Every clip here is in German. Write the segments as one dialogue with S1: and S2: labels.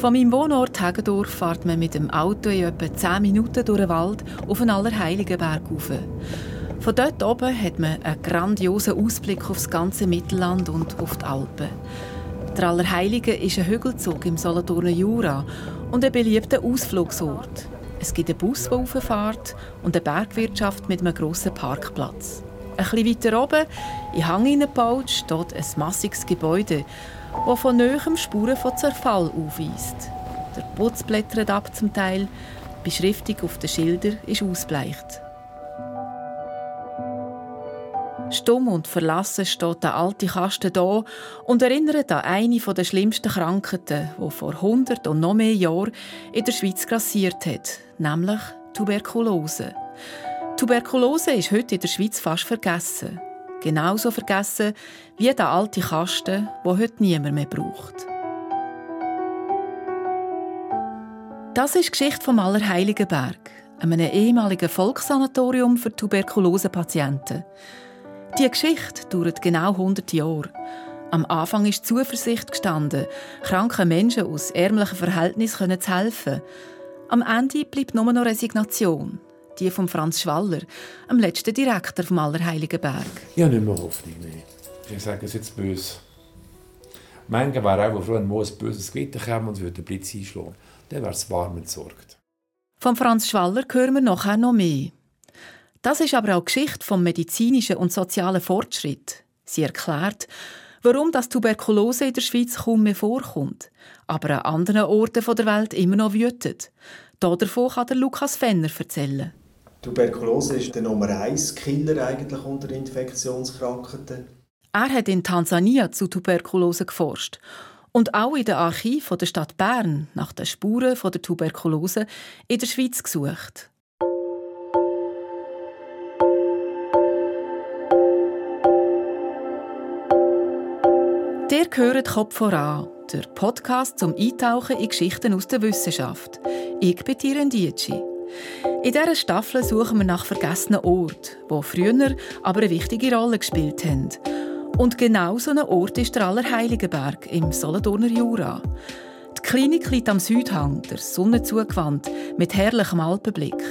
S1: Von meinem Wohnort Hagedorf fährt man mit dem Auto in etwa 10 Minuten durch den Wald auf einen Allerheiligenberg rauf. Von dort oben hat man einen grandiosen Ausblick auf das ganze Mittelland und auf die Alpen. Der Allerheilige ist ein Hügelzug im Solothurner Jura und ein beliebter Ausflugsort. Es gibt einen Bus, der rauffährt und eine Bergwirtschaft mit einem grossen Parkplatz. Ein bisschen weiter oben, in Hang hineingebaut, steht ein massiges Gebäude, das von Nähem Spuren von Zerfall aufweist. Der Putz blättert ab zum Teil, die Beschriftung auf den Schildern ist ausbleicht. Stumm und verlassen steht der alte Kasten da und erinnert an eine der schlimmsten Krankheiten, die vor 100 und noch mehr Jahren in der Schweiz grassiert hat, nämlich Tuberkulose. Tuberkulose ist heute in der Schweiz fast vergessen. Genauso vergessen wie der alte Kasten, wo heute niemand mehr braucht. Das ist die Geschichte vom Allerheiligenberg, einem ehemaligen Volkssanatorium für Tuberkulosepatienten. Die Geschichte dauert genau 100 Jahre. Am Anfang ist Zuversicht gestanden, kranken Menschen aus ärmlichen Verhältnissen zu helfen. Am Ende bleibt nur noch Resignation. Die von Franz Schwaller, dem letzten Direktor vom Allerheiligenberg.
S2: Habe nicht mehr Hoffnung mehr. Ich sage es jetzt böse. Manche wären auch froh, wenn mal ein böses Gewitter käme und würde den Blitz einschlagen. Dann wäre es warm entsorgt.
S1: Von Franz Schwaller hören wir nachher noch mehr. Das ist aber auch die Geschichte vom medizinischen und sozialen Fortschritt. Sie erklärt, warum das Tuberkulose in der Schweiz kaum mehr vorkommt, aber an anderen Orten der Welt immer noch wütet. Davon kann der Lukas Fenner erzählen.
S3: Tuberkulose ist der Nummer 1 Killer eigentlich unter Infektionskrankheiten.
S1: Er hat in Tansania zu Tuberkulose geforscht und auch in den Archiven der Stadt Bern nach den Spuren der Tuberkulose in der Schweiz gesucht. Der gehört Kopf voran, der Podcast zum Eintauchen in Geschichten aus der Wissenschaft. Ich bin Tiren Dietschi. In dieser Staffel suchen wir nach vergessenen Orten, die früher aber eine wichtige Rolle gespielt haben. Und genau so ein Ort ist der Allerheiligenberg im Solothurner Jura. Die Klinik liegt am Südhang, der Sonne zugewandt, mit herrlichem Alpenblick.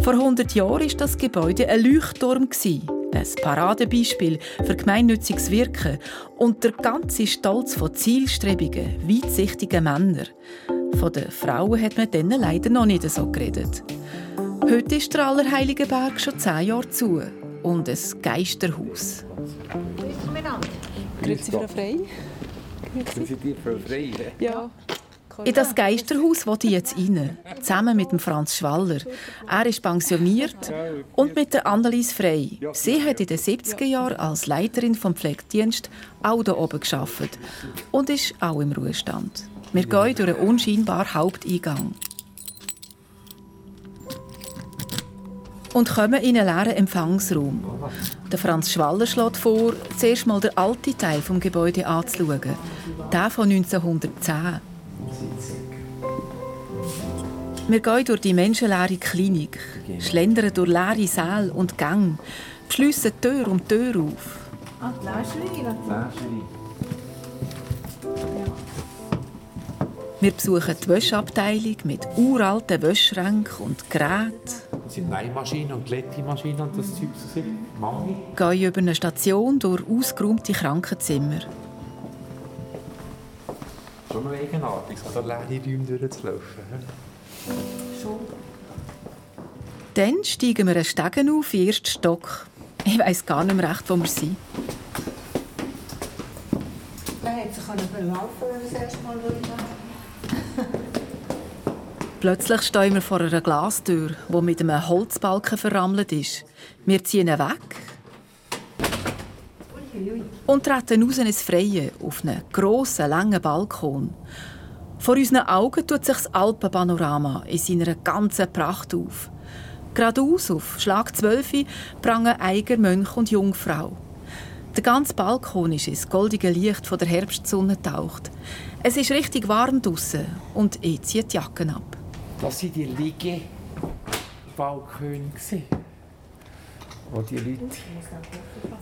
S1: Vor 100 Jahren war das Gebäude ein Leuchtturm ein Paradebeispiel für gemeinnütziges Wirken und der ganze Stolz von zielstrebigen, weitsichtigen Männern. Von den Frauen hat man denen leider noch nicht so geredet. Heute ist der Allerheiligenberg schon zehn Jahre zu und ein Geisterhaus.
S4: Grüezi, Frau Frey.
S2: Grüezi dir, Frau Frey.
S4: Ja.
S1: In das Geisterhaus wollte ich jetzt rein, zusammen mit dem Franz Schwaller. Er ist pensioniert und mit der Annelies Frey. Sie hat in den 70er Jahren als Leiterin vom Pflegedienst auch hier oben gearbeitet und ist auch im Ruhestand. Wir gehen durch einen unscheinbaren Haupteingang. Und kommen in einen leeren Empfangsraum. Der Franz Schwaller schlägt vor, zuerst mal den alten Teil des Gebäudes anzuschauen, den von 1910. Wir gehen durch die menschenleere Klinik, schlendern durch leere Säle und Gänge, schliessen Tür um Tür auf.
S4: Ah, die Läscheri.
S1: Wir besuchen die Wäscheabteilung mit uralten Wäschränken und Geräten.
S2: Das sind Nähmaschinen und Glättimaschinen und das Zeug so Mami.
S1: Gehen über eine Station durch ausgeräumte Krankenzimmer.
S2: Schon noch eigenartig, so leere Räume durchzulaufen.
S1: Dann steigen wir einen Stegen auf, in den ersten Stock. Ich weiss gar nicht mehr recht, wo wir sind.
S4: Man hätte sich verlaufen wenn wir das erste Mal
S1: Plötzlich stehen wir vor einer Glastür, die mit einem Holzbalken verrammelt ist. Wir ziehen ihn weg und treten raus ins Freie auf einen grossen, langen Balkon. Vor unseren Augen tut sich das Alpenpanorama in seiner ganzen Pracht auf. Geradeaus auf Schlag 12 prangen Eiger, Mönch und Jungfrau. Der ganze Balkon ist ins goldige Licht von der Herbstsonne getaucht. Es ist richtig warm draußen und ich ziehe die Jacken ab.
S2: Das waren die Liege Balkone, wo die Leute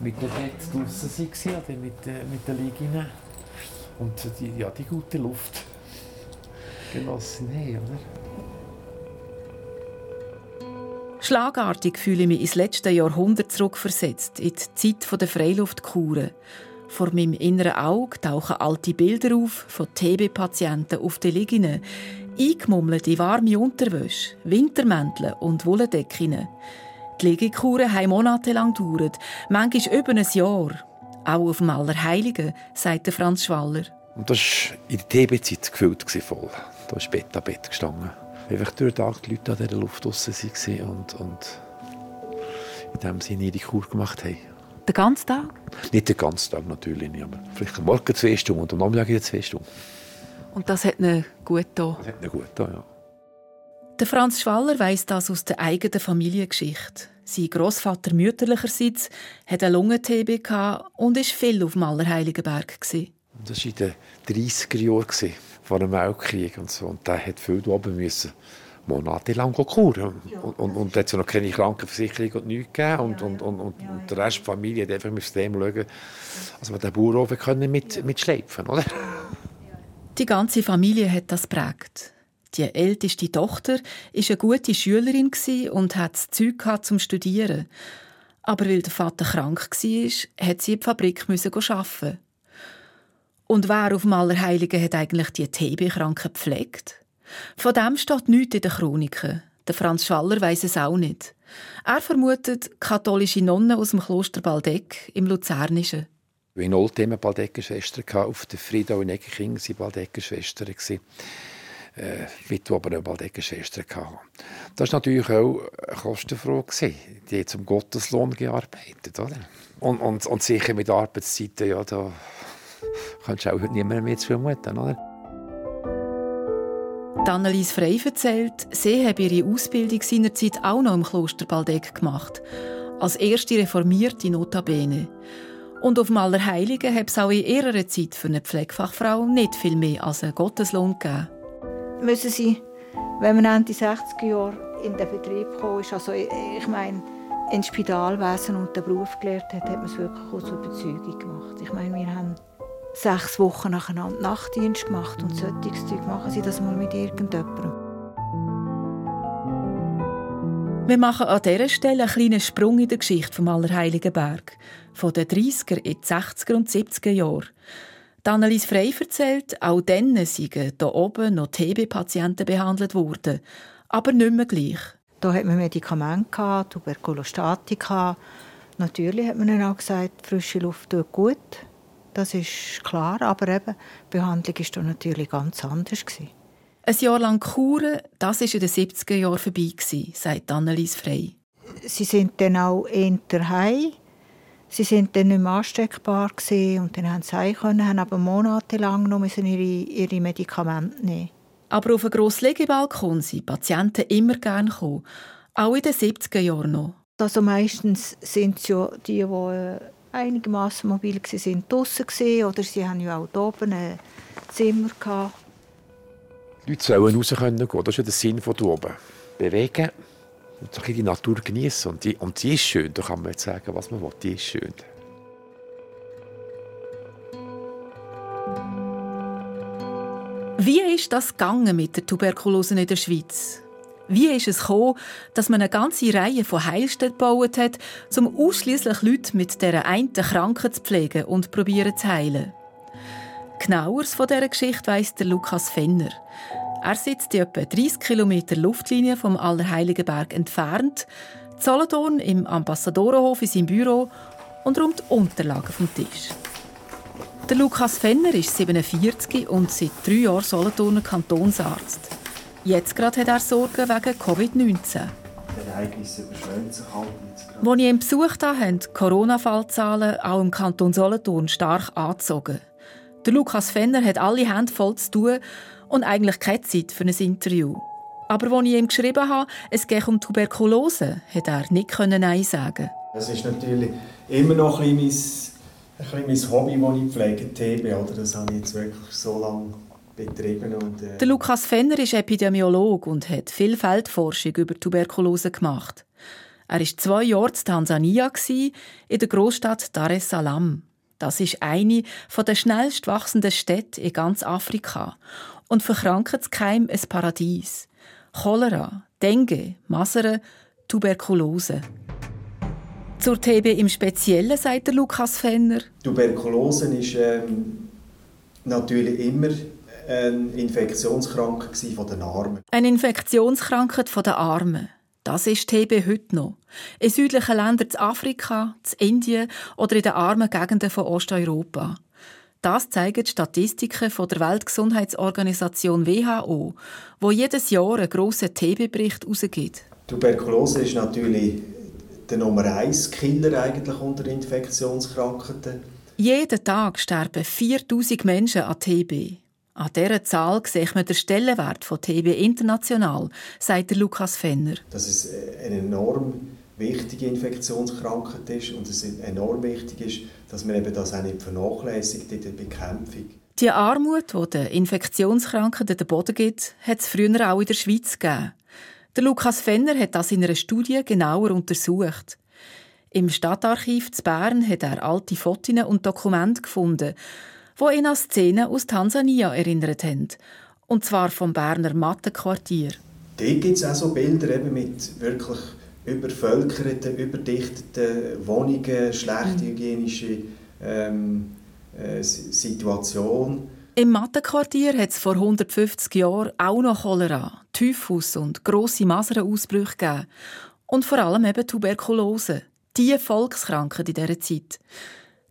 S2: mit dem Bett draußen waren, oder mit, mit den Liegen. Und die, ja, die gute Luft. Zeitgenossen haben, oder?
S1: Schlagartig fühle ich mich ins letzte Jahrhundert zurückversetzt, in die Zeit der Freiluftkuren. Vor meinem inneren Auge tauchen alte Bilder auf von TB-Patienten auf den Liegenden, eingemummelt in warme Unterwäsche, Wintermäntel und Wolldecken. Die Liegekuren haben monatelang gedauert, manchmal über ein Jahr. Auch auf dem Allerheiligen, sagt Franz Schwaller.
S2: Und das war in der TB-Zeit gefüllt voll. Da ist Bett an Bett gestanden. Einfach durch den Tag die Leute an dieser Luft draussen waren und, und in dem Sinne ihre Kur gemacht haben.
S1: Den ganzen Tag?
S2: Nicht den ganzen Tag natürlich nicht, aber vielleicht am Morgen zwei Stunden und am Nachmittag zwei Stunden.
S1: Und das hat ihnen gut getan?
S2: Das hat ihnen gut getan, ja.
S1: Der Franz Schwaller weiss das aus der eigenen Familiengeschichte. Sein Großvater mütterlicherseits hatte eine Lungen-TB und war viel auf dem Allerheiligenberg.
S2: Das war in den 30er Jahren, vor dem Weltkrieg und so. Und der hat viel oben müssen monatelang kuren. Ja, und, und, und hat noch keine Krankenversicherung und nichts gegeben. Und, und, und, und, und der Rest der Familie hat einfach mit dem schauen, dass wir den Bauernhof können mit, mit schleifen oder?
S1: Die ganze Familie hat das prägt. Die älteste Tochter war eine gute Schülerin und hatte das Zeug zum Studieren. Aber weil der Vater krank war, hat sie in die Fabrik arbeiten. Und wer auf dem Allerheiligen hat eigentlich die TB-Kranken gepflegt? Von dem steht nichts in den Chroniken. Der Franz Schaller weiß es auch nicht. Er vermutet katholische Nonnen aus dem Kloster Baldeck im Luzernischen.
S2: Wir hatten Oldtimer Baldecker-Schwestern. Auf der Friedau in Eckenking waren Baldecker-Schwestern. Äh, mit aber eine Baldecker-Schwestern. Das war natürlich auch eine Kostenfrage. Die haben zum Gotteslohn gearbeitet. Oder? Und, und, und sicher mit Arbeitszeiten, ja, da kannst du auch heute niemand mehr zumuten. Oder?
S1: Annelies Frey erzählt, sie habe ihre Ausbildung seinerzeit auch noch im Kloster Baldeck gemacht. Als erste reformierte Notabene. Und auf dem Allerheiligen hat es auch in ihrer Zeit für eine Pflegefachfrau nicht viel mehr als einen Gotteslohn gegeben.
S4: Müssen Sie, wenn man Ende 60er Jahre in den Betrieb kam, also ich meine, ins Spitalwesen und den Beruf gelernt hat, hat man es wirklich aus Überzeugung gemacht. Ich meine, wir haben sechs Wochen nacheinander Nachtdienst gemacht und solches Zeug. Machen Sie das mal mit irgendjemandem.
S1: Wir machen an dieser Stelle einen kleinen Sprung in der Geschichte vom Allerheiligen Berg. Von den 30er in die 60er und 70er Jahre. Annelies Frey erzählt, auch dann seien hier oben noch TB-Patienten behandelt worden. Aber nicht mehr gleich.
S4: Da hat man Medikamente, Tuberkulostatika. Natürlich hat man dann auch gesagt, frische Luft tut gut. Das ist klar, aber eben, die Behandlung war natürlich ganz anders.
S1: Ein Jahr lang Kuren, das war in den 70er Jahren vorbei, sagt Annelies Frey.
S4: Sie sind dann auch heim. Sie sind dann nicht mehr ansteckbar und dann haben sie können, haben aber monatelang noch ihre, ihre Medikamente nehmen.
S1: Aber auf einen grossen Liegebalkon sind Patienten immer gerne gekommen, auch in den 70er Jahren noch.
S4: Also meistens sind es ja die, die äh, einigermaßen mobil waren, draußen oder sie haben ja auch hier oben ein Zimmer. Gehabt.
S2: Die Leute sollen raus können gehen. Das ist ja der Sinn von oben. Bewegen und so die Natur genießen. Und die, und die ist schön. Da kann man jetzt sagen, was man will. Die ist schön.
S1: Wie ist das gegangen mit der Tuberkulose in der Schweiz? Wie ist es gekommen, dass man eine ganze Reihe von Heilstätten gebaut hat, um ausschließlich Leute mit dieser einen Krankheit zu pflegen und probieren zu heilen? Genaueres von dieser Geschichte weiss der Lukas Fenner. Er sitzt in etwa 30 Kilometer Luftlinie vom Allerheiligenberg entfernt, Solothurn im Ambassadorenhof in seinem Büro und räumt Unterlagen vom Tisch. Der Lukas Fenner ist 47 und seit drei Jahren Solothurner Kantonsarzt. Jetzt gerade hat er Sorgen wegen Covid-19.
S3: Ereignisse überschwemmen sich halt
S1: Als ich ihn besucht habe, haben die Corona-Fallzahlen auch im Kanton Solothurn stark angezogen. Der Lukas Fenner hat alle Hände voll zu tun und eigentlich keine Zeit für ein Interview. Aber als ich ihm geschrieben habe, es gehe um Tuberkulose, hat er nicht Nein sagen
S3: Das ist natürlich immer noch ein bisschen mein, ein bisschen mein Hobby, das ich pflege, TB. Oder? Das habe ich jetzt wirklich so lange betrieben. Und, äh
S1: der Lukas Fenner ist Epidemiologe und hat viel Feldforschung über Tuberkulose gemacht. Er war zwei Jahre in Tansania, in der Großstadt Dar es Salaam. Das ist eine der schnellst wachsenden Städte in ganz Afrika. und für Krankheitskeim ein Paradies. Cholera, Dengue, Masern, Tuberkulose. Zur TB im Speziellen, sagt der Lukas Fenner.
S3: Tuberkulose ist ähm, natürlich immer eine Infektionskrankheit von den Armen.
S1: Eine Infektionskrankheit den Armen. Das ist TB heute noch. In südlichen Ländern zu Afrika, zu Indien oder in den armen Gegenden von Osteuropa. Das zeigen die Statistiken von der Weltgesundheitsorganisation WHO, wo jedes Jahr einen grossen TB-Bericht herausgibt.
S3: Tuberkulose ist natürlich der Nummer 1 Killer eigentlich unter Infektionskrankheiten.
S1: Jeden Tag sterben 4000 Menschen an TB. An dieser Zahl sieht man den Stellenwert von TB international, sagt Lukas Fenner.
S3: Dass es eine enorm wichtige Infektionskrankheit ist und es enorm wichtig ist, dass man eben das auch nicht vernachlässigt in der Bekämpfung.
S1: Die Armut, die den Infektionskrankheiten den Boden gibt, hat es früher auch in der Schweiz gegeben. Der Lukas Fenner hat das in einer Studie genauer untersucht. Im Stadtarchiv zu Bern hat er alte Fotos und Dokumente gefunden, die ihn an Szenen aus Tansania erinnert haben. Und zwar vom Berner Mattenquartier.
S3: Dort gibt es auch so Bilder eben mit wirklich übervölkerten, überdichteten Wohnungen, schlechte mhm. hygienische ähm, äh, Situation.
S1: Im Mattenquartier hat es vor 150 Jahren auch noch Cholera, Typhus und grosse Masernausbrüche gegeben. Und vor allem eben Tuberkulose. Die Volkskrankheit in dieser Zeit.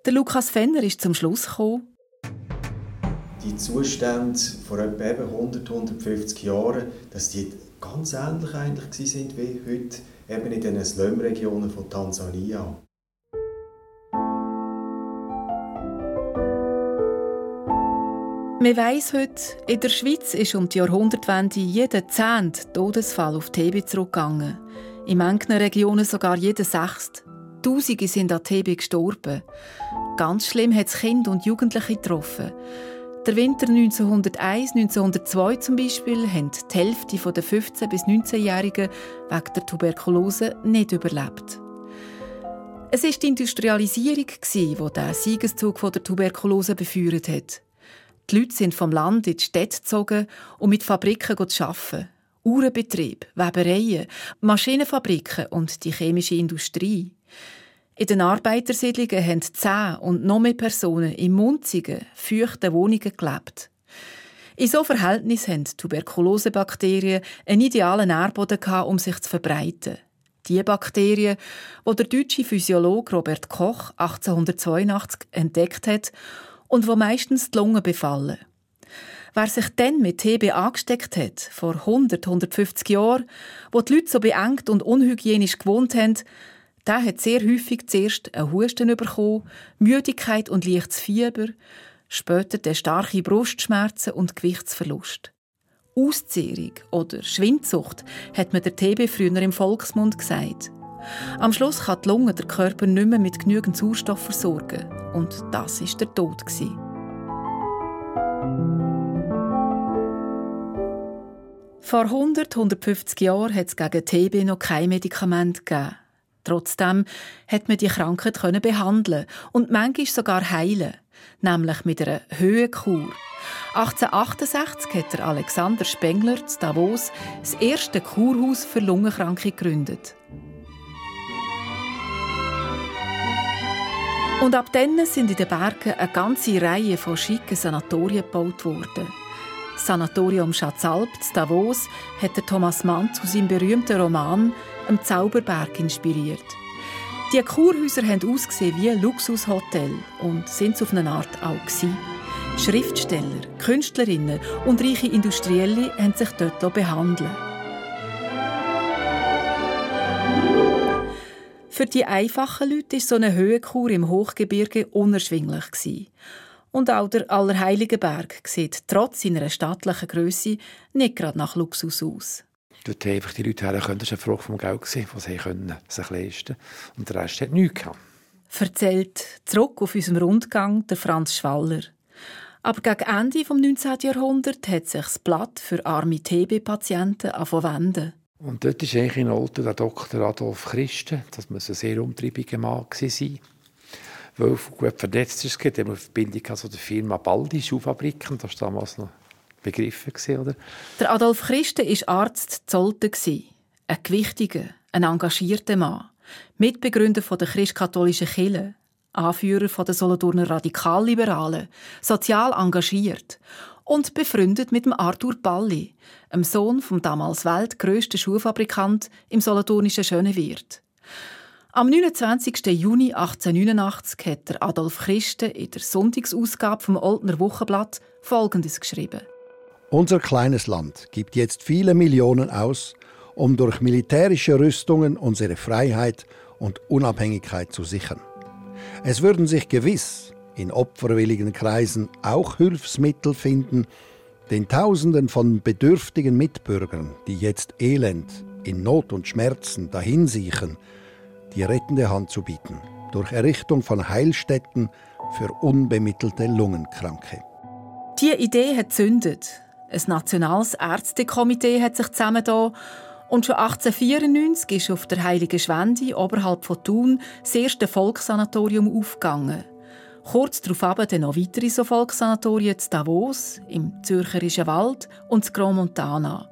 S1: Der Lukas Fenner ist zum Schluss gekommen,
S3: die Zustände vor etwa 100, 150 Jahren, dass die ganz ähnlich eigentlich sind wie heute eben in den Slum-Regionen von Tansania.
S1: Man weiss heute, in der Schweiz ist um die Jahrhundertwende jeder zehnte Todesfall auf TB zurückgegangen. In manchen Regionen sogar jeder sechste. Tausende sind an TB gestorben. Ganz schlimm hat es Kinder und Jugendliche getroffen. Der Winter 1901, 1902 zum Beispiel haben die Hälfte der 15- bis 19-Jährigen wegen der Tuberkulose nicht überlebt. Es war die Industrialisierung, die den Siegeszug der Tuberkulose befeuert hat. Die Leute sind vom Land in die Städte gezogen, um mit Fabriken zu arbeiten. Uhrenbetrieb, Webereien, Maschinenfabriken und die chemische Industrie. In den Arbeitersiedlungen haben zehn und noch mehr Personen in munzigen, feuchten Wohnungen gelebt. In so Verhältnis haben Tuberkulosebakterien einen idealen Nährboden um sich zu verbreiten. Die Bakterien, die der deutsche Physiologe Robert Koch 1882 entdeckt hat und wo meistens die Lungen befallen. Wer sich dann mit TB angesteckt hat, vor 100, 150 Jahren, wo die Leute so beengt und unhygienisch gewohnt haben, der hat sehr häufig zuerst einen Husten bekommen, Müdigkeit und leichtes Fieber, später starke Brustschmerzen und Gewichtsverlust. Auszehrung oder Schwindsucht hat man der TB früher im Volksmund gesagt. Am Schluss kann die Lunge der Körper nicht mehr mit genügend Sauerstoff versorgen. Und das ist der Tod. Vor 100, 150 Jahren hat es gegen TB noch kein Medikament gegeben. Trotzdem hat man die Krankheit behandeln und manchmal sogar heilen, nämlich mit einer Höhenkur. 1868 hat der Alexander Spengler zu Davos das erste Kurhaus für Lungenkranke gegründet. Und ab dann sind in den Bergen eine ganze Reihe von schicken Sanatorien gebaut worden. Das Sanatorium Schatzalp zu Davos hat Thomas Mann zu seinem berühmten Roman «Am Zauberberg» inspiriert. Die Kurhäuser haben ausgesehen wie Luxushotel und sind es auf eine Art auch gewesen. Schriftsteller, Künstlerinnen und reiche Industrielle haben sich dort behandeln Für die einfachen Leute war so eine Höhenkur im Hochgebirge unerschwinglich. Und auch der Allerheiligenberg sieht trotz seiner stattlichen Größe nicht gerade nach Luxus aus.
S2: Dort einfach die Leute herkommen, das war eine Frage vom Geld, was sie können, sich leisten Und der Rest hat nichts gehabt.
S1: Erzählt zurück auf unserem Rundgang der Franz Schwaller. Aber gegen Ende des 19. Jahrhunderts hat sich das Blatt für arme TB-Patienten wenden.
S2: Und dort ist eigentlich in Olten der Dr. Adolf Christen, das muss ein sehr umtriebiger Mann sein. Weil gut vernetzt ist, er hat Verbindung also der Firma Baldi Schuhfabriken, das war damals noch begriffen. Oder?
S1: Der Adolf Christen war Arzt Zolten. Ein gewichtiger, ein engagierter Mann. Mitbegründer der christkatholischen Kirche. Anführer der Solothurner Radikalliberalen. Sozial engagiert. Und befreundet mit dem Arthur Balli, einem Sohn vom damals weltgrößten Schuhfabrikant im solothurnischen Schönewirt. Am 29. Juni 1889 hat Adolf Christen in der Sonntagsausgabe vom Oldner Wochenblatt Folgendes geschrieben.
S5: Unser kleines Land gibt jetzt viele Millionen aus, um durch militärische Rüstungen unsere Freiheit und Unabhängigkeit zu sichern. Es würden sich gewiss in opferwilligen Kreisen auch Hilfsmittel finden, den Tausenden von bedürftigen Mitbürgern, die jetzt elend, in Not und Schmerzen dahinsiechen, die rettende Hand zu bieten, durch Errichtung von Heilstätten für unbemittelte Lungenkranke.
S1: Die Idee hat zündet. Ein nationales Ärztekomitee hat sich zusammengetan und schon 1894 ist auf der Heiligen Schwende oberhalb von Thun das erste Volkssanatorium aufgegangen. Kurz darauf dann noch weitere so Volkssanatorien in Davos, im Zürcherischen Wald und in Montana.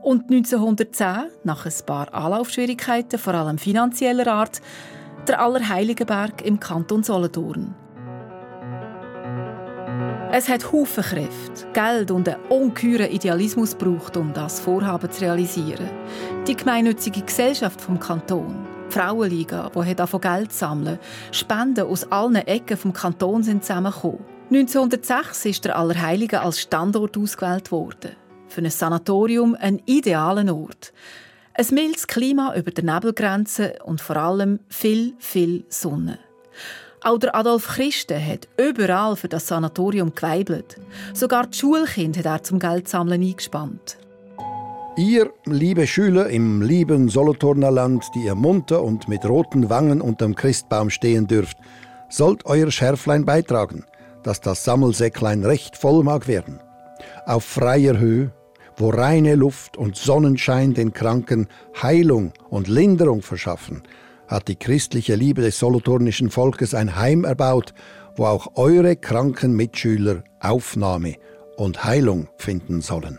S1: Und 1910, nach ein paar Anlaufschwierigkeiten, vor allem finanzieller Art, der Allerheiligenberg im Kanton Solothurn. Es hat Haufen Kräfte, Geld und einen ungeheuren Idealismus gebraucht, um das Vorhaben zu realisieren. Die gemeinnützige Gesellschaft vom Kanton, die Frauenliga, die davon Geld sammeln, Spenden aus allen Ecken vom Kanton sind zusammengekommen. 1906 ist der Allerheiligen als Standort ausgewählt worden für ein Sanatorium ein idealer Ort. Ein mildes Klima über der Nebelgrenze und vor allem viel, viel Sonne. Auch der Adolf Christen hat überall für das Sanatorium geweibelt. Sogar die Schulkinder hat er zum Geldsammeln eingespannt.
S5: Ihr, liebe Schüler im lieben Solothurner Land, die ihr munter und mit roten Wangen unterm Christbaum stehen dürft, sollt euer Schärflein beitragen, dass das Sammelsäcklein recht voll mag werden. Auf freier Höhe wo reine Luft und Sonnenschein den Kranken Heilung und Linderung verschaffen, hat die christliche Liebe des solothurnischen Volkes ein Heim erbaut, wo auch eure kranken Mitschüler Aufnahme und Heilung finden sollen.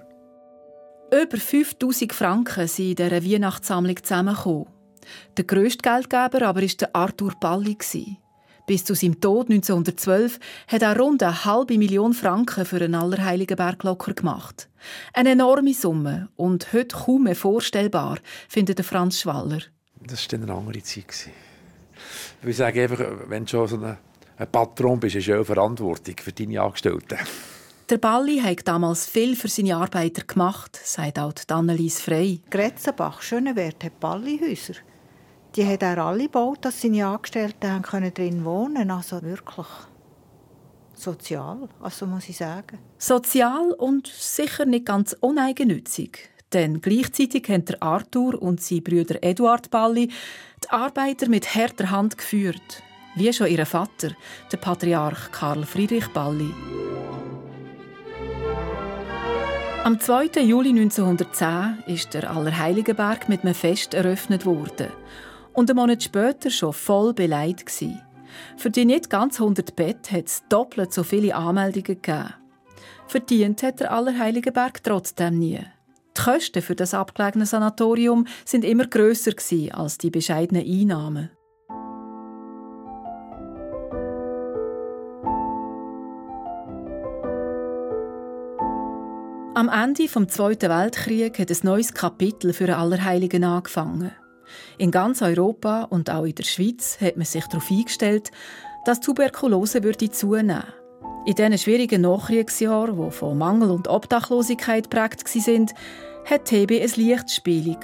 S1: Über 5000 Franken sind in dieser Weihnachtssammlung zusammengekommen. Der grösste Geldgeber aber war Arthur Balli. Bis zu seinem Tod 1912 hat er rund eine halbe Million Franken für einen Allerheiligenberg locker gemacht. Eine enorme Summe und heute kaum mehr vorstellbar, findet Franz Schwaller.
S2: Das war eine andere Zeit. Ich sage einfach, wenn du schon so ein, Patron bist, hast du auch Verantwortung für deine Angestellten.
S1: Der Balli hat damals viel für seine Arbeiter gemacht, sagt auch Annelies Frey.
S4: Gretzenbach, Schönewert hat Ballihäuser die hat er alle gebaut, dass seine Angestellten können drin wohnen Also wirklich sozial, also muss ich sagen.
S1: Sozial und sicher nicht ganz uneigennützig. Denn gleichzeitig haben der Arthur und sein Brüder Eduard Balli die Arbeiter mit harter Hand geführt. Wie schon ihr Vater, der Patriarch Karl Friedrich Balli. Am 2. Juli 1910 ist der Allerheiligenberg mit einem Fest eröffnet worden und einen Monat später schon voll beleidigt gsi. Für die nicht ganz 100 Bett hat es doppelt so viele Anmeldungen gegeben. Verdient hat der Allerheiligenberg trotzdem nie. Die Kosten für das abgelegene Sanatorium sind immer grösser als die bescheidenen Einnahmen. Am Ende des Zweiten Weltkriegs hat ein neues Kapitel für Allerheiligen angefangen. In ganz Europa und auch in der Schweiz hat man sich darauf eingestellt, dass Tuberkulose würde zunehmen In diesen schwierigen Nachkriegsjahren, die von Mangel und Obdachlosigkeit geprägt waren, hat TB ein Lichtspiel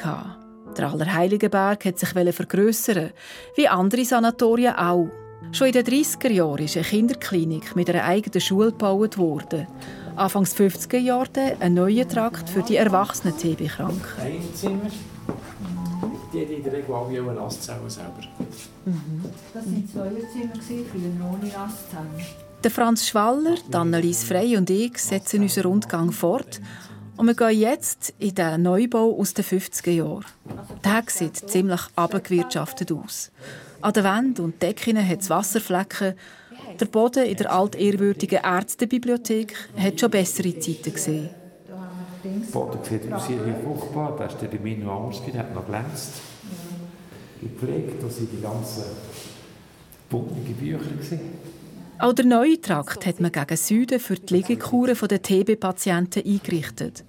S1: Der Allerheiligenberg hat sich vergrössern, wie andere Sanatorien auch. Schon in den 30er Jahren ist eine Kinderklinik mit einer eigenen Schule gebaut worden. Anfangs 50er Jahre ein neuer Trakt für die erwachsenen TB-Kranken
S2: die haben in der Regel alle eine Nasszelle selber.
S4: Mhm. Das waren Zweierzimmer, früher ohne Nasszellen.
S1: Der Franz Schwaller, Annelies Frey und ich setzen unseren Rundgang fort und wir gehen jetzt in den Neubau aus den 50er Jahren. Der sieht ziemlich abgewirtschaftet aus. An den Wänden und Decken hat es Wasserflecken Der Boden in der altehrwürdigen Ärztebibliothek hat schon bessere Zeiten gesehen.
S2: Der Boden sieht aus wie fruchtbar. Da ist der noch anders, der hat noch glänzt. Gepflegt, da sind die ganzen bunten Bücher.
S1: Auch der neue Trakt hat man gegen Süden für die Liegekuren der TB-Patienten eingerichtet.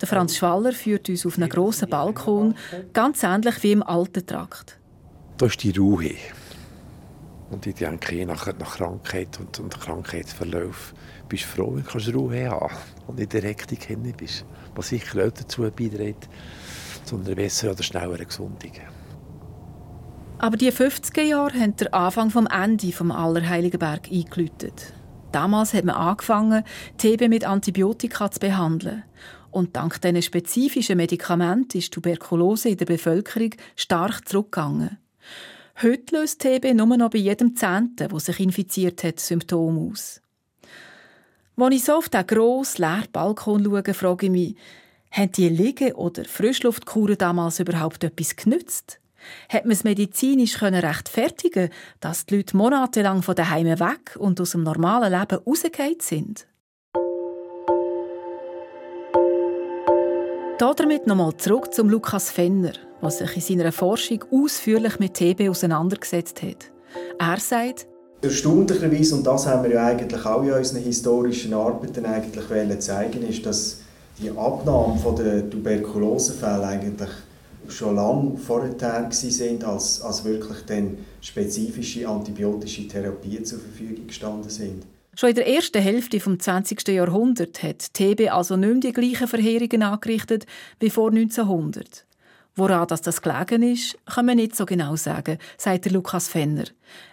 S1: Der Franz Schwaller führt uns auf einen grossen Balkon, ganz ähnlich wie im alten Trakt.
S2: Da ist die Ruhe. Und ich denke, je nach, nach Krankheit und, und Krankheitsverlauf bist du froh, wenn du Ruhe haben und nicht direkt in bist. Was sicher auch dazu beiträgt, zu einer besseren oder schnelleren Gesundung.
S1: Aber die 50er Jahre haben den Anfang vom Ende vom Allerheiligenberg eingeläutet. Damals hat man angefangen, TB mit Antibiotika zu behandeln. Und dank diesen spezifischen Medikamenten ist Tuberkulose in der Bevölkerung stark zurückgegangen. Heute löst TB nur noch bei jedem Zehnten, der sich infiziert hat, Symptome aus. Als ich so auf diesen grossen, leeren Balkon schaue, frage ich mich, haben die Liege- oder Frischluftkuren damals überhaupt etwas genützt? Hat man es medizinisch rechtfertigen dass die Leute monatelang von daheim weg und aus dem normalen Leben rausgegangen sind? Damit nochmal zurück zum Lukas Fenner, der sich in seiner Forschung ausführlich mit TB auseinandergesetzt hat. Er sagt,
S3: Erstaunlicherweise, und das haben wir ja eigentlich auch in unseren historischen Arbeiten eigentlich zeigen, ist, dass die Abnahme der Tuberkulosefälle eigentlich schon lange vorher sind, als, als wirklich dann spezifische antibiotische Therapien zur Verfügung gestanden sind.
S1: Schon in der ersten Hälfte des 20. Jahrhunderts hat TB also nicht mehr die gleichen Verheerungen angerichtet wie vor 1900. Woran das, das gelegen ist, kann man nicht so genau sagen, sagt der Lukas Fenner.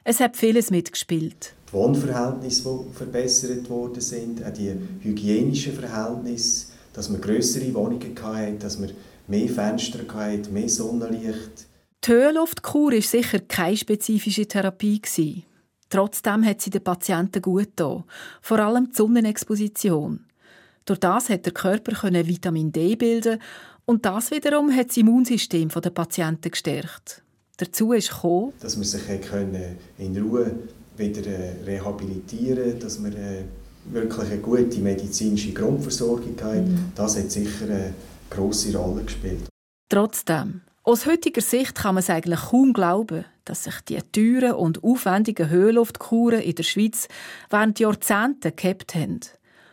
S1: Es hat vieles mitgespielt.
S3: Die Wohnverhältnisse, die verbessert worden sind, auch die hygienischen Verhältnisse, dass man größere Wohnungen hatte, dass man mehr Fenster hatte, mehr Sonnenlicht.
S1: Die Höhenluftkur war sicher keine spezifische Therapie. Trotzdem hat sie den Patienten gut getan, vor allem die Sonnenexposition. Durch das hat der Körper Vitamin D bilden und das wiederum hat das Immunsystem der Patienten gestärkt. Dazu ist gekommen,
S3: dass man sich in Ruhe wieder äh, rehabilitieren konnte, dass man äh, wirklich eine gute medizinische Grundversorgung hat. Mhm. Das hat sicher grosse Rolle gespielt.
S1: Trotzdem, aus heutiger Sicht kann man es eigentlich kaum glauben, dass sich die teuren und aufwendigen Höhenluftkuren in der Schweiz während Jahrzehnten gehabt haben.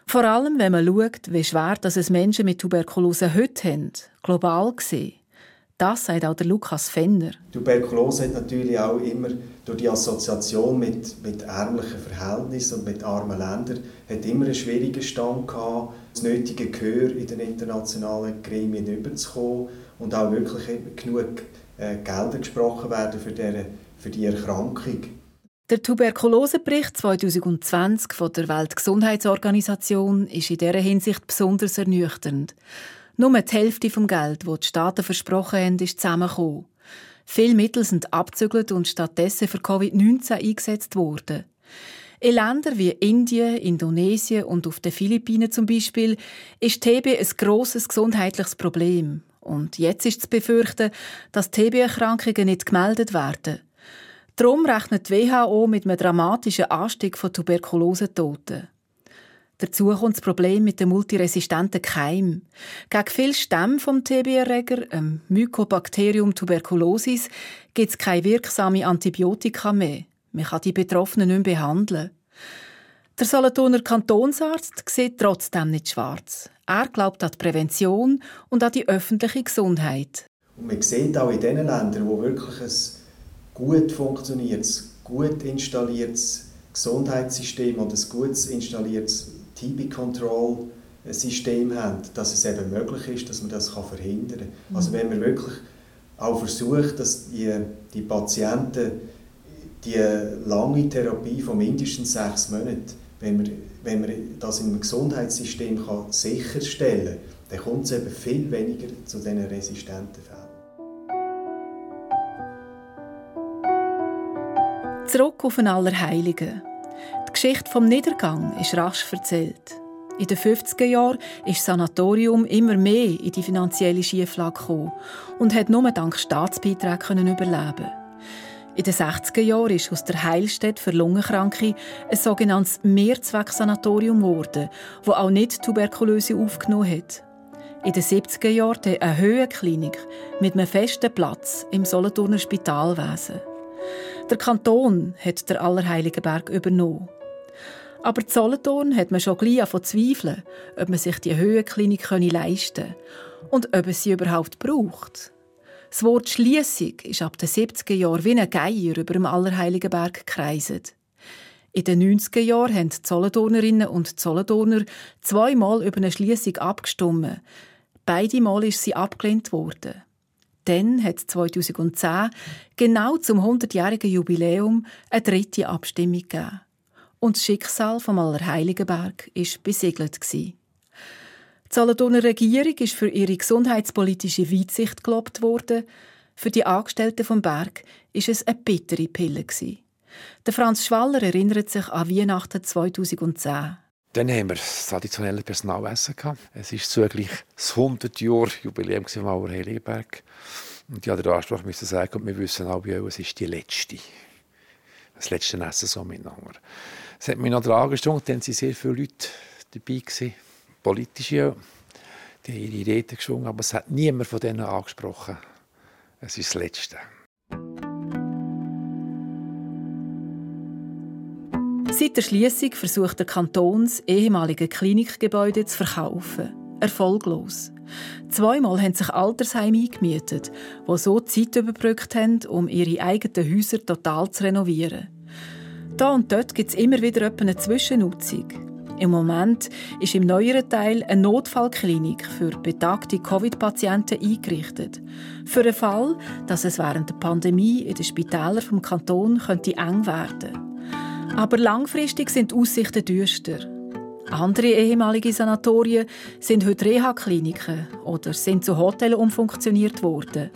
S1: Vor allem, wenn man schaut, wie schwer dass es Menschen mit Tuberkulose heute haben, global gesehen. Das sagt auch der Lukas Fenner.
S3: Tuberkulose hat natürlich auch immer durch die Assoziation mit, mit ärmlichen Verhältnissen und mit armen Ländern hat immer einen schwierigen Stand gehabt, das nötige Gehör in den internationalen Gremien überzukommen und auch wirklich genug äh, Gelder gesprochen werden für, diese, für die Erkrankung.
S1: Der Tuberkulosebericht 2020 von der Weltgesundheitsorganisation ist in dieser Hinsicht besonders ernüchternd. Nur die Hälfte vom Geld, das die Staaten versprochen haben, ist zusammengekommen. Viele Mittel sind abzügelt und stattdessen für Covid-19 eingesetzt worden. In Ländern wie Indien, Indonesien und auf den Philippinen zum Beispiel ist TB ein grosses gesundheitliches Problem. Und jetzt ist zu befürchten, dass TB-Erkrankungen nicht gemeldet werden. Darum rechnet die WHO mit einem dramatischen Anstieg von Tuberkulosetoten. Dazu kommt das Problem mit dem multiresistenten Keim. Gegen viele Stämme vom TB-Erreger, dem Mycobacterium tuberculosis, gibt es keine wirksamen Antibiotika mehr. Man kann die Betroffenen nicht mehr behandeln. Der Solothurner Kantonsarzt sieht trotzdem nicht schwarz. Er glaubt an die Prävention und an die öffentliche Gesundheit.
S3: Und man sieht auch in den Ländern, wo wirklich ein gut funktioniertes, gut installiertes Gesundheitssystem und ein gut installiertes TB-Control-System haben, dass es eben möglich ist, dass man das verhindern kann. Mhm. Also wenn man wirklich auch versucht, dass die, die Patienten die lange Therapie von mindestens sechs Monaten wenn man, wenn man das im Gesundheitssystem kann sicherstellen kann, dann kommt es eben viel weniger zu diesen resistenten Fällen.
S1: Zurück auf den Allerheiligen. Die Geschichte vom Niedergang ist rasch erzählt. In den 50er Jahren ist das Sanatorium immer mehr in die finanzielle Schieflage gekommen und hat nur dank Staatsbeiträgen überleben. In den 60er Jahren ist aus der Heilstätte für Lungenkranke ein sogenanntes Mehrzwecksanatorium geworden, das auch nicht Tuberkulose aufgenommen hat. In den 70er Jahren eine Höhenklinik mit einem festen Platz im Solothurner Spitalwesen. Der Kanton hat der Allerheiligenberg übernommen. Aber Solothurn hat man schon gleich von zweifeln, ob man sich die Höhenklinik leisten könne und ob es sie überhaupt braucht. Das Wort Schliessung ist ab den 70er Jahren wie ein Geier über dem Allerheiligenberg gekreiset. In den 90er Jahren haben die Zollendornerinnen und Zollendorner zweimal über eine Schliessung abgestimmt. Beide Mal ist sie abgelehnt worden. Dann hat 2010, genau zum 100-jährigen Jubiläum, eine dritte Abstimmung gegeben. Und das Schicksal vom Allerheiligenberg war besiegelt. Die Solothurner Regierung ist für ihre gesundheitspolitische Weitsicht gelobt worden. Für die Angestellten vom Berg ist es eine bittere Pille. Der Franz Schwaller erinnert sich an Weihnachten 2010.
S2: Dann haben wir das traditionelle Personalessen. Es ist zugleich das 100-Jahr-Jubiläum vom Auerheiligenberg. Und ich habe den Anspruch müssen sagen, und wir wissen alle, es ist die letzte. Das letzte Essen so miteinander. Es hat mich noch daran gestunken, dann waren sehr viele Leute dabei. Gewesen politische, die ihre Reden geschwungen, aber es hat niemand von denen angesprochen. Es ist das Letzte.
S1: Seit der Schließung versucht der Kanton, das ehemalige Klinikgebäude zu verkaufen. Erfolglos. Zweimal haben sich Altersheime eingemietet, die so Zeit überbrückt haben, um ihre eigenen Häuser total zu renovieren. Da und dort gibt es immer wieder eine Zwischennutzung. Im Moment ist im neueren Teil eine Notfallklinik für betagte Covid-Patienten eingerichtet. Für den Fall, dass es während der Pandemie in den Spitälern vom Kanton könnte eng werden Aber langfristig sind die Aussichten düster. Andere ehemalige Sanatorien sind heute Reha-Kliniken oder sind zu Hotels umfunktioniert worden.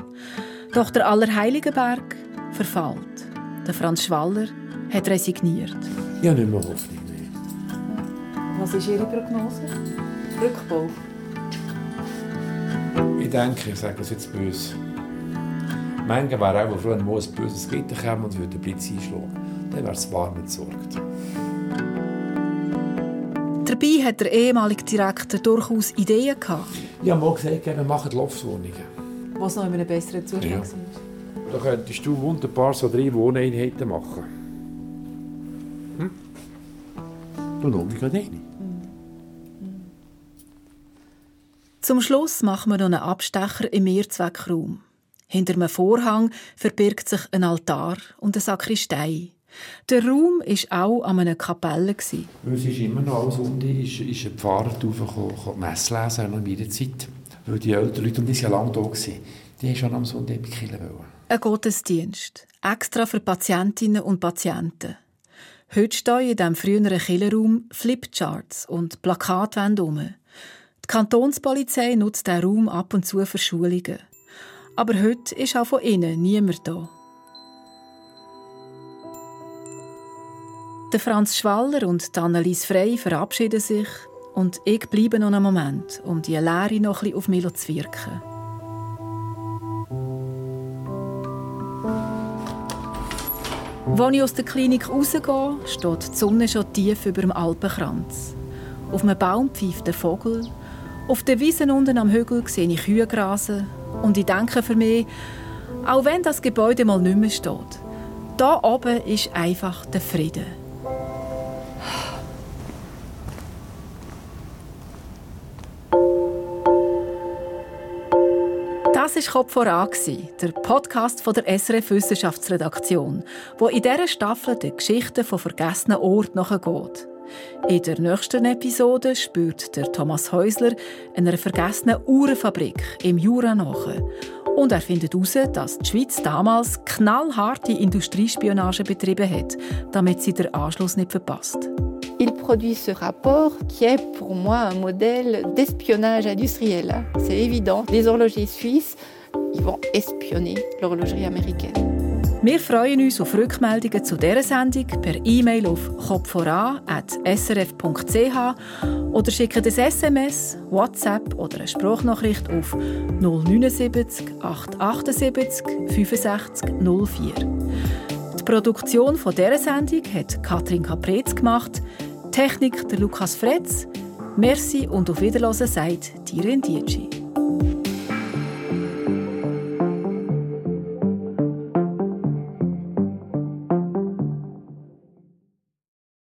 S1: Doch der Allerheiligenberg verfällt. Der Franz Schwaller hat resigniert.
S2: Ja, nicht mehr Hoffnung.
S1: Was ist Ihre Prognose? Rückbau?
S2: Ich denke, ich sage es jetzt böse. Manche wären einfach froh, wenn ein böses Gitter käme und würde den Blitz einschlagen. Dann wäre es warm entsorgt.
S1: Dabei hat der ehemalige Direktor durchaus Ideen gehabt.
S2: Ich habe mal gesagt, wir machen Loftswohnungen.
S1: Was noch in einem besseren Zustand ja. ist.
S2: Da könntest du wunderbar so drei Wohneinheiten machen. Hm? Du noch nicht eine.
S1: Zum Schluss machen wir noch einen Abstecher im Mehrzweckraum. Hinter einem Vorhang verbirgt sich ein Altar und eine Sakristei. Der Raum war auch an einer Kapelle. Es ist
S2: immer noch alles unten, ist, ist ein Pfarrer raufgekommen, Messe lesen, noch in meiner Zeit. Weil die älteren Leute, und die waren ja lange da, gewesen, die wollten schon am Sonntag bei Kirche
S1: Ein Gottesdienst, extra für Patientinnen und Patienten. Heute stehen in diesem früheren Killerraum Flipcharts und Plakatwände um. Die Kantonspolizei nutzt den Raum ab und zu für Schulungen. Aber heute ist auch von innen niemand da. Der Franz Schwaller und Annelies Frey verabschieden sich und ich bleibe noch einen Moment, um die Leere noch ein auf mich zu wirken. Als ich aus der Klinik rausgehe, steht die Sonne schon tief über dem Alpenkranz. Auf einem Baum pfeift der Vogel auf den Wiesen unten am Hügel sehe ich Kühe grasen und ich denke für mich, auch wenn das Gebäude mal nicht mehr steht, da oben ist einfach der Frieden. Das war Kopf voran, der Podcast von der SRF Wissenschaftsredaktion, wo in dieser Staffel die Geschichten von vergessenen Orten nachgeht. In der nächsten Episode spürt der Thomas Häusler einer vergessenen Uhrenfabrik im Jura nach. Und er findet heraus, dass die Schweiz damals knallharte Industriespionage betrieben hat, damit sie den Anschluss nicht verpasst.
S6: Il produit ce rapport qui est pour moi un modèle d'espionnage industriel. C'est évident. Les horlogers suisses, ils vont espionner l'horlogerie américaine.
S1: Wir freuen uns auf Rückmeldungen zu dieser Sendung per E-Mail auf kopfvoran.srf.ch oder schicken ein SMS, WhatsApp oder eine Sprachnachricht auf 079 878 65 04. Die Produktion dieser Sendung hat Katrin Caprez gemacht, Technik der Lukas Fretz. Merci und auf Wiederhören sagt Tirin Dietschi.